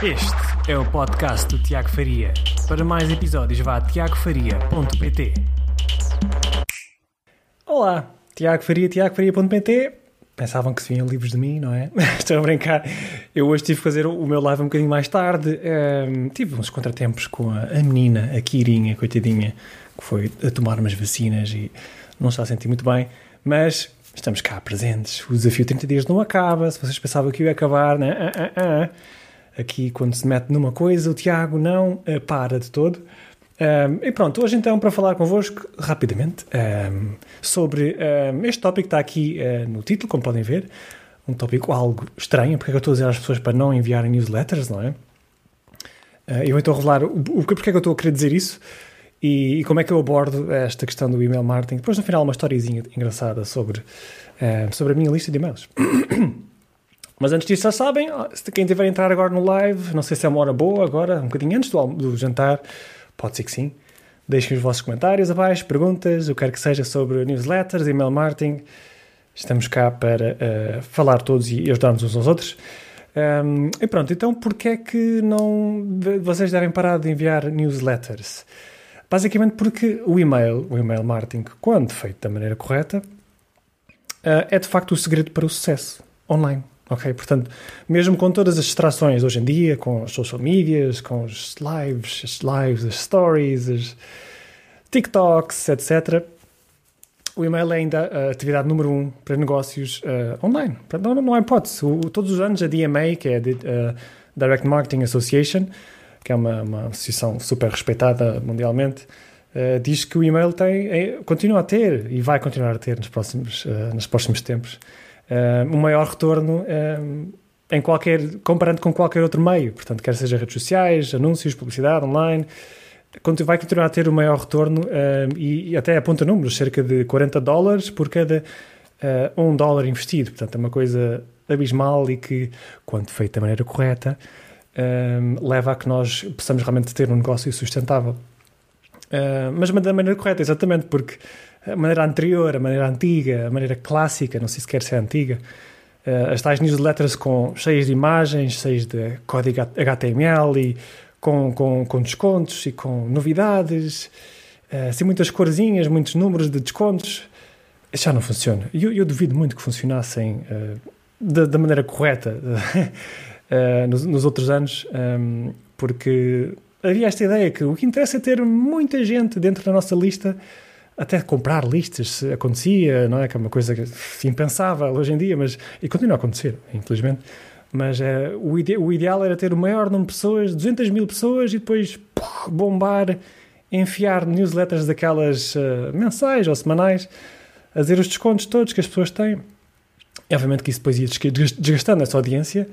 Este é o podcast do Tiago Faria. Para mais episódios, vá a tiagofaria.pt. Olá, Tiago Faria, tiagofaria.pt. Pensavam que se vinham livros de mim, não é? Estou a brincar. Eu hoje tive que fazer o meu live um bocadinho mais tarde. Um, tive uns contratempos com a, a menina, a Kirinha, coitadinha, que foi a tomar umas vacinas e não está a sentir muito bem. Mas estamos cá presentes. O desafio 30 dias não acaba. Se vocês pensavam que ia acabar, né? Ah, ah, ah. Aqui, quando se mete numa coisa, o Tiago não uh, para de todo. Um, e pronto, hoje então para falar convosco rapidamente um, sobre um, este tópico que está aqui uh, no título, como podem ver, um tópico algo estranho, porque é que eu estou a dizer às pessoas para não enviarem newsletters, não é? Uh, eu então revelar o, o, porque é que eu estou a querer dizer isso e, e, como é que eu abordo esta questão do email marketing. Depois no final uma historiezinha engraçada sobre, sobre a minha lista de e-mails. Mas antes disso, já sabem, quem tiver a entrar agora no live, não sei se é uma hora boa agora, um bocadinho antes do, do jantar, pode ser que sim. Deixem os vossos comentários abaixo, perguntas, o que quer que seja sobre newsletters, email marketing. Estamos cá para uh, falar todos e ajudar-nos uns aos outros. Um, e pronto, então porquê é que não vocês devem parar de enviar newsletters? Basicamente porque o e-mail, o e-mail marketing, quando feito da maneira correta, uh, é de facto o segredo para o sucesso online. Ok? Portanto, mesmo com todas as distrações hoje em dia, com as social medias, com os lives, as lives, as stories, as TikToks, etc., o e-mail é ainda a atividade número um para negócios uh, online. Não, não há hipótese. O, todos os anos a DMA, que é a uh, Direct Marketing Association, que é uma, uma associação super respeitada mundialmente, uh, diz que o e-mail tem, é, continua a ter e vai continuar a ter nos próximos, nos próximos tempos um maior retorno uh, em qualquer, comparando com qualquer outro meio. Portanto, quer seja redes sociais, anúncios, publicidade online, vai continuar a ter o um maior retorno uh, e, até aponta números, cerca de 40 dólares por cada uh, um dólar investido. Portanto, é uma coisa abismal e que, quando feito da maneira correta, uh, leva a que nós possamos realmente ter um negócio sustentável. mas da maneira correta, exatamente, porque a maneira anterior, a maneira antiga, a maneira clássica, não sei se quer ser antiga, uh, as tais newsletters com, cheias de imagens, cheias de código HTML e com, com, com descontos e com novidades, uh, assim muitas corzinhas, muitos números de descontos, isso já não funciona. Eu, eu, duvido muito que funcionassem uh, da, da, maneira correta uh, nos, nos, outros anos, um, porque havia esta ideia que o que interessa é ter muita gente dentro da nossa lista até comprar listas acontecia, não é? Que é uma coisa impensável hoje em dia, mas e continua a acontecer, infelizmente. Mas é, o, ide o, ideal era ter o maior número de pessoas, 200 mil pessoas, e depois bombar, enfiar newsletters daquelas uh, mensais ou semanais, a dizer os descontos todos que as pessoas têm. E, obviamente que isso depois ia desgastando essa audiência,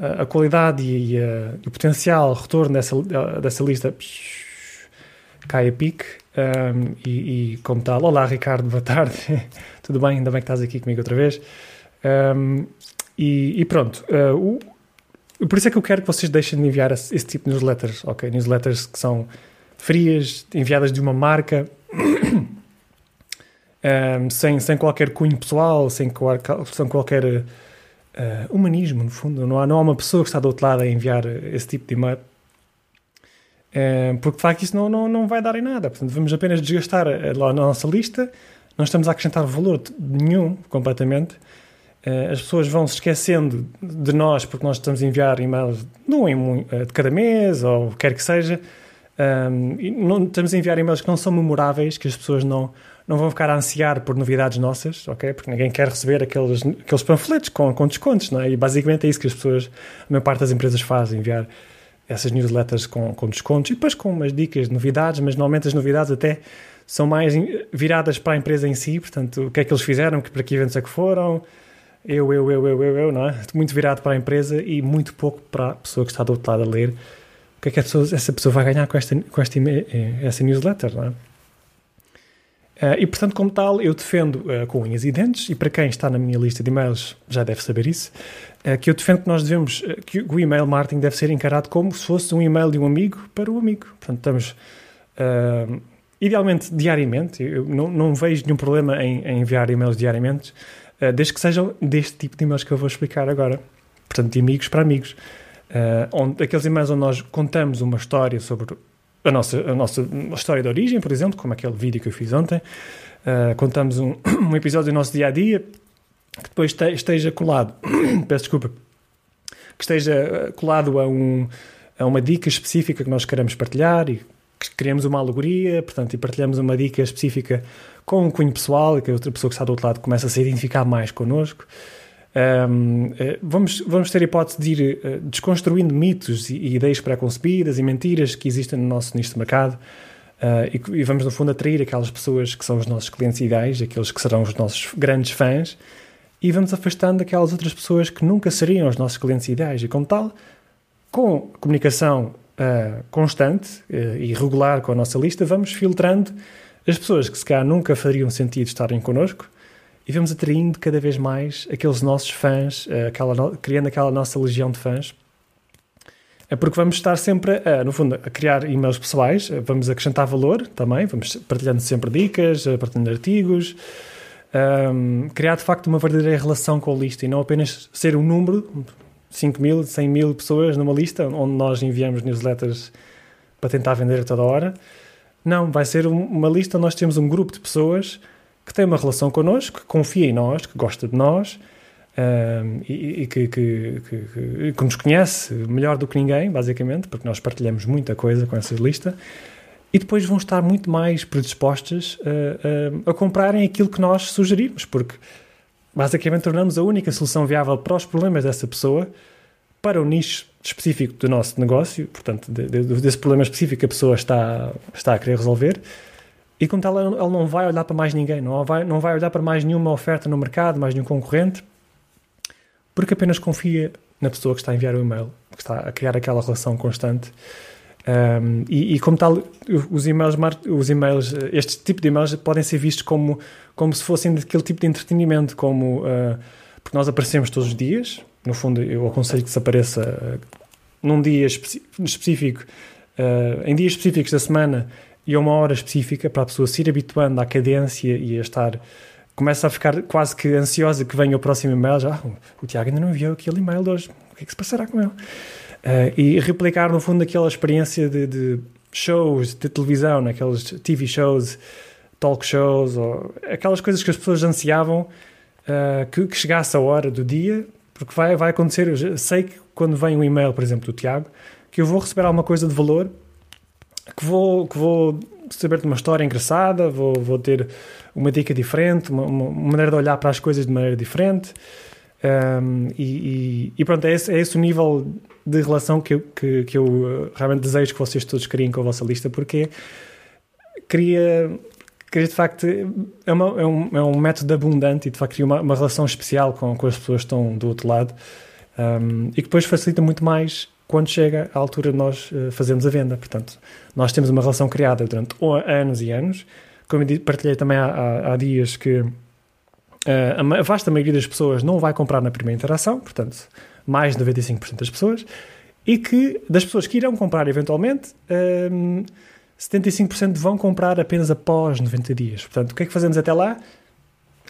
a qualidade e, e, e, o potencial retorno dessa, dessa lista cai a pique um, e, e, como tal, olá Ricardo, boa tarde, tudo bem? Ainda bem que estás aqui comigo outra vez. Um, e, e, pronto, uh, o, por isso é que eu quero que vocês deixem de enviar esse, esse, tipo de newsletters, ok? Newsletters que são frias, enviadas de uma marca, um, sem, sem qualquer cunho pessoal, sem, sem qualquer uh, humanismo, no fundo. Não há, não há uma pessoa que está do outro lado a enviar esse tipo de e-mail. Porque de facto isso não, não, não vai dar em nada. Portanto, vamos apenas desgastar lá na nossa lista, não estamos a acrescentar valor nenhum completamente. É, as pessoas vão se esquecendo de nós porque nós estamos a enviar e-mails de cada mês ou quer que seja. Um, e não, estamos a enviar e-mails que não são memoráveis, que as pessoas não, não vão ficar a ansiar por novidades nossas, ok? Porque ninguém quer receber aqueles, aqueles panfletos com, com descontos, não é? E basicamente é isso que as pessoas, a maior parte das empresas faz, enviar essas newsletters com, com descontos e depois com umas dicas de novidades, mas normalmente as novidades até são mais viradas para a empresa em si, portanto, o que é que eles fizeram, para que eventos é que foram, eu, eu, eu, eu, eu, eu, não é? Muito virado para a empresa e muito pouco para a pessoa que está do outro lado a ler. O que é que pessoa, essa pessoa vai ganhar com esta, com esta eh, essa newsletter, não é? Uh, e, portanto, como tal, eu defendo uh, com unhas e dentes, e para quem está na minha lista de e-mails já deve saber isso, uh, que eu defendo que nós devemos, que o e-mail marketing deve ser encarado como se fosse um e-mail de um amigo para o amigo. Portanto, estamos, idealmente, diariamente, eu não, não, vejo nenhum problema em, em enviar e-mails diariamente, desde que sejam deste tipo de e-mails que eu vou explicar agora. Portanto, de amigos para amigos. uh, onde, aqueles e-mails onde nós contamos uma história sobre a nossa, a nossa história de origem, por exemplo, como aquele vídeo que eu fiz ontem. Uh, contamos um, um, episódio do nosso dia a dia que depois te, esteja colado, peço desculpa, que esteja colado a, um, a uma dica específica que nós queremos partilhar e que criamos uma alegoria, portanto, e partilhamos uma dica específica com um cunho pessoal e que a outra pessoa que está do outro lado começa a se identificar mais connosco. Um, eh, vamos, vamos ter a hipótese de ir uh, desconstruindo mitos e, e ideias pré-concebidas e mentiras que existem no nosso nicho de mercado uh, e, e, vamos, no fundo, atrair aquelas pessoas que são os nossos clientes ideais, aqueles que serão os nossos grandes fãs e vamos afastando aquelas outras pessoas que nunca seriam os nossos clientes ideais. E, como tal, com comunicação uh, constante e regular com a nossa lista, vamos filtrando as pessoas que se calhar nunca fariam sentido estarem connosco e vamos atraindo cada vez mais aqueles nossos fãs, eh, aquela, criando aquela nossa legião de fãs. É porque vamos estar sempre, a, no fundo, a criar e-mails pessoais, eh, vamos acrescentar valor também, vamos partilhando sempre dicas, eh, partilhando artigos, um, criar de facto uma verdadeira relação com a lista e não apenas ser um número, 5 mil, 100 mil pessoas numa lista onde nós enviamos newsletters para tentar vender a toda hora. Não, vai ser uma lista onde nós temos um grupo de pessoas que tem uma relação connosco, que confia em nós, que gosta de nós um, e, e que, que, que, que, nos conhece melhor do que ninguém, basicamente, porque nós partilhamos muita coisa com essa lista. E depois vão estar muito mais predispostas a, a, a comprarem aquilo que nós sugerimos, porque basicamente tornamos a única solução viável para os problemas dessa pessoa, para o nicho específico do nosso negócio, portanto, de, de, desse problema específico que a pessoa está, está a querer resolver, e como tal, ele não vai olhar para mais ninguém, não vai, não vai olhar para mais nenhuma oferta no mercado, mais nenhum concorrente, porque apenas confia na pessoa que está a enviar o e-mail, que está a criar aquela relação constante. Um, e, e, como tal, os e-mails, os e-mails, este tipo de e-mails podem ser vistos como, como se fossem daquele tipo de entretenimento, como uh, porque nós aparecemos todos os dias. No fundo, eu aconselho que se apareça uh, num dia específico, uh, em dias específicos da semana, e a uma hora específica para a pessoa se ir habituando à cadência e a estar. Começa a ficar quase que ansiosa que venha o próximo e-mail. Já, ah, o Tiago ainda não viu aquele e-mail de hoje. O que é que se passará com ele? Uh, e replicar, no fundo, aquela experiência de, de shows de televisão, naqueles TV shows, talk shows, ou aquelas coisas que as pessoas ansiavam uh, que, que, chegasse a hora do dia, porque vai, vai acontecer. Eu sei que quando vem um e-mail, por exemplo, do Tiago, que eu vou receber alguma coisa de valor que vou, que vou saber de uma história engraçada, vou, vou ter uma dica diferente, uma, uma maneira de olhar para as coisas de maneira diferente. Um, e, e, e, pronto, é esse, é esse, o nível de relação que eu, que, que eu uh, realmente desejo que vocês todos criem com a vossa lista, porque cria, cria de facto, é, uma, é, um, é um método abundante e de facto cria uma, uma relação especial com, com as pessoas que estão do outro lado um, e que depois facilita muito mais quando chega a altura de nós uh, fazermos a venda. Portanto, nós temos uma relação criada durante anos e anos. Como eu partilhei também há, há, há dias que uh, a vasta maioria das pessoas não vai comprar na primeira interação, portanto, mais de 95% das pessoas, e que das pessoas que irão comprar eventualmente, um, 75% vão comprar apenas após 90 dias. Portanto, o que é que fazemos até lá?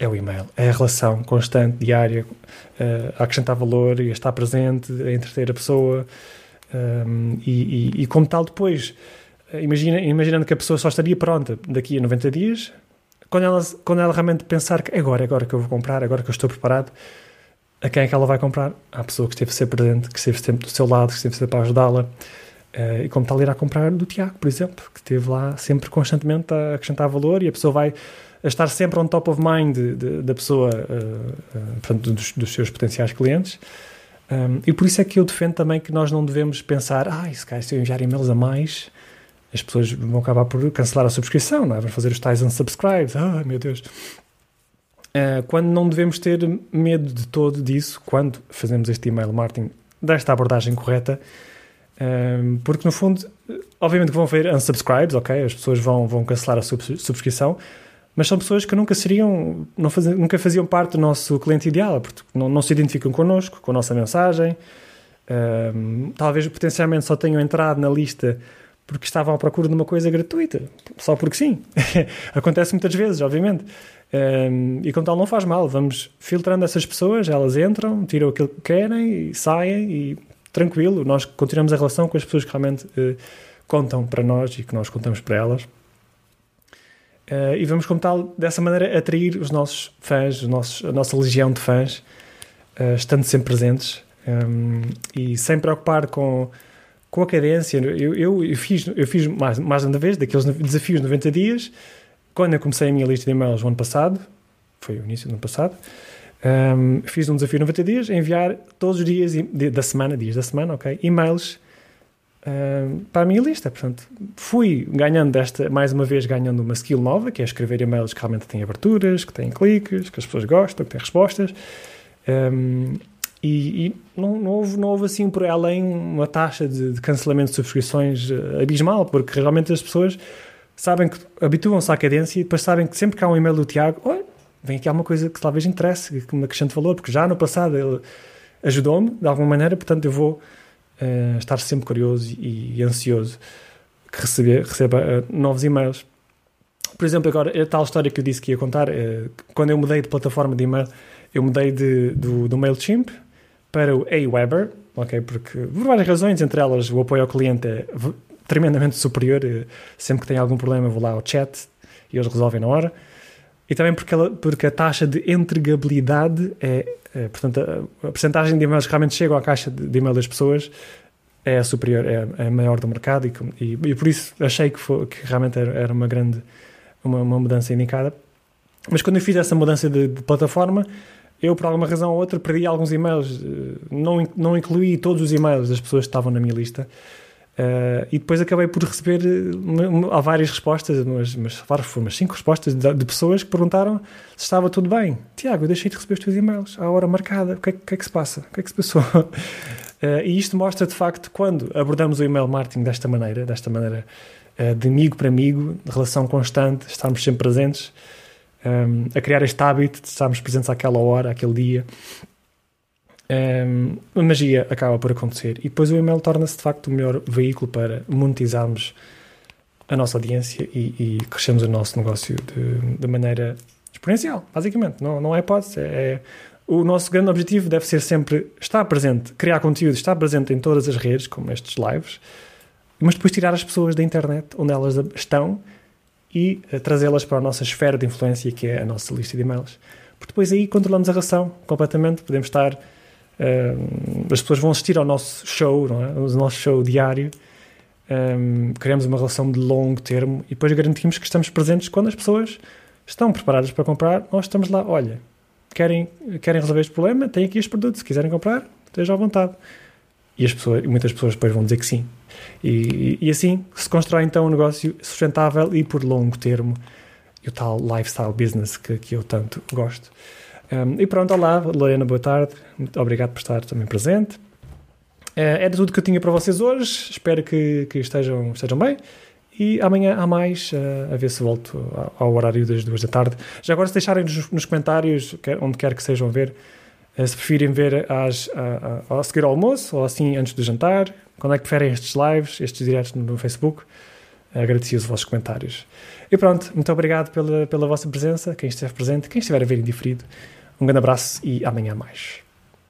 É o e-mail, é a relação constante, diária, uh, a acrescentar valor e a estar presente, a entreter a pessoa. Um, e, e, e, como tal, depois, eh, imagina, imaginando que a pessoa só estaria pronta daqui a 90 dias, quando ela, quando ela realmente pensar que agora, agora que eu vou comprar, agora que eu estou preparado, a quem é que ela vai comprar? À pessoa que esteve ser presente, que esteve sempre do seu lado, que esteve sempre para ajudá-la. Uh, e como tal, irá comprar do Tiago, por exemplo, que esteve lá sempre constantemente a acrescentar valor e a pessoa vai a estar sempre on top of mind de, de, da pessoa, uh, uh, portanto, dos, dos, seus potenciais clientes. Um, e por isso é que eu defendo também que nós não devemos pensar, ah, se, calhar, se eu enviar e-mails a mais, as pessoas vão acabar por cancelar a subscrição, não é? Vão fazer os tais unsubscribes, ah, meu Deus. Uh, quando não devemos ter medo de todo disso, quando fazemos este email marketing desta abordagem correta, porque no fundo, obviamente que vão ver unsubscribes, ok? As pessoas vão, vão cancelar a subscrição, mas são pessoas que nunca seriam, faziam, nunca faziam parte do nosso cliente ideal, porque não, não se identificam connosco, com a nossa mensagem, um, talvez potencialmente só tenham entrado na lista porque estavam à procura de uma coisa gratuita, só porque sim. Acontece muitas vezes, obviamente. Um, e como tal, não faz mal. Vamos filtrando essas pessoas, elas entram, tiram aquilo que querem e saem e tranquilo, nós continuamos a relação com as pessoas que realmente uh, contam para nós e que nós contamos para elas. Uh, e vamos, como tal, dessa maneira, atrair os nossos fãs, os nossos, a nossa legião de fãs, uh, estando sempre presentes um, e sem preocupar com, com a cadência. Eu, eu, eu fiz, eu fiz mais, mais uma vez daqueles desafios 90 dias, quando eu comecei a minha lista de e-mails no ano passado, foi o início do ano passado, um, fiz um desafio de 90 dias, enviar todos os dias da semana, dias da semana, ok, e-mails um, para a minha lista. Portanto, fui ganhando esta, mais uma vez, ganhando uma skill nova, que é escrever e-mails que realmente têm aberturas, que têm cliques, que as pessoas gostam, que têm respostas. Um, e, e não, não, houve, não houve assim por além uma taxa de, de cancelamento de subscrições uh, abismal, porque realmente as pessoas sabem que habituam-se à cadência e depois sabem que sempre que há um e-mail do Tiago, olha, vem aqui alguma coisa que talvez interesse, que me acrescente valor, porque já no passado ele ajudou-me de alguma maneira, portanto eu vou uh, estar sempre curioso e, e ansioso que receber, receba uh, novos e-mails. Por exemplo, agora, a tal história que eu disse que ia contar, uh, quando eu mudei de plataforma de e-mail, eu mudei de, do, do MailChimp para o Aweber, ok? Porque, por várias razões, entre elas o apoio ao cliente é tremendamente superior. Sempre que tem algum problema, vou lá ao chat e eles resolvem na hora. E também porque, ela, porque a taxa de entregabilidade é, é portanto, a, a porcentagem de e-mails que realmente chegam à caixa de, de e-mail das pessoas é a superior, é, é a maior do mercado e, e, e, por isso achei que, foi, que realmente era, era, uma grande, uma, uma, mudança indicada. Mas quando eu fiz essa mudança de, de, plataforma, eu por alguma razão ou outra perdi alguns e-mails, eh, não, não incluí todos os e-mails das pessoas que estavam na minha lista Uh, e depois acabei por receber uma, há várias respostas, mas, mas umas cinco respostas de, de, pessoas que perguntaram se estava tudo bem. Tiago, eu deixei de receber os teus e-mails à hora marcada. O que é, que, é que se passa? O que é que se passou? Uh, e isto mostra de facto quando abordamos o email marketing desta maneira, desta maneira uh, de amigo para amigo, de relação constante, estarmos sempre presentes, um, a criar este hábito de estarmos presentes àquela hora, àquele dia um, a magia acaba por acontecer e depois o e-mail torna-se de facto o melhor veículo para monetizarmos a nossa audiência e, e crescermos o nosso negócio de, de, maneira exponencial, basicamente. Não, não é hipótese. É, é, o nosso grande objetivo deve ser sempre estar presente, criar conteúdo, estar presente em todas as redes, como estes lives, mas depois tirar as pessoas da internet onde elas estão e uh, trazê-las para a nossa esfera de influência, que é a nossa lista de e-mails. Porque depois aí controlamos a relação completamente, podemos estar As pessoas vão assistir ao nosso show, não é? ao nosso show diário. Um, criamos uma relação de longo termo e depois garantimos que estamos presentes quando as pessoas estão preparadas para comprar. Nós estamos lá, olha, querem, querem resolver este problema? Tem aqui este produto, se quiserem comprar, estejam à vontade. E as pessoas, muitas pessoas depois vão dizer que sim. E, e assim se constrói então um negócio sustentável e por longo termo, e o tal lifestyle business que, que eu tanto gosto. Um, e pronto, olá, Lorena, boa tarde. Muito obrigado por estar também presente. Uh, era tudo que eu tinha para vocês hoje. Espero que, que estejam, estejam bem. E amanhã há mais, uh, a ver se volto ao horário das duas da tarde. Já agora, se deixarem nos, nos comentários, onde quer que sejam ver, uh, se preferem ver às, a, a, a seguir ao almoço ou assim antes do jantar, quando é que preferem estes lives, estes diretos no Facebook, agradeci os vossos comentários. E pronto, muito obrigado pela, pela vossa presença, quem esteve presente, quem estiver a ver indiferido. Um grande abraço e amanhã mais.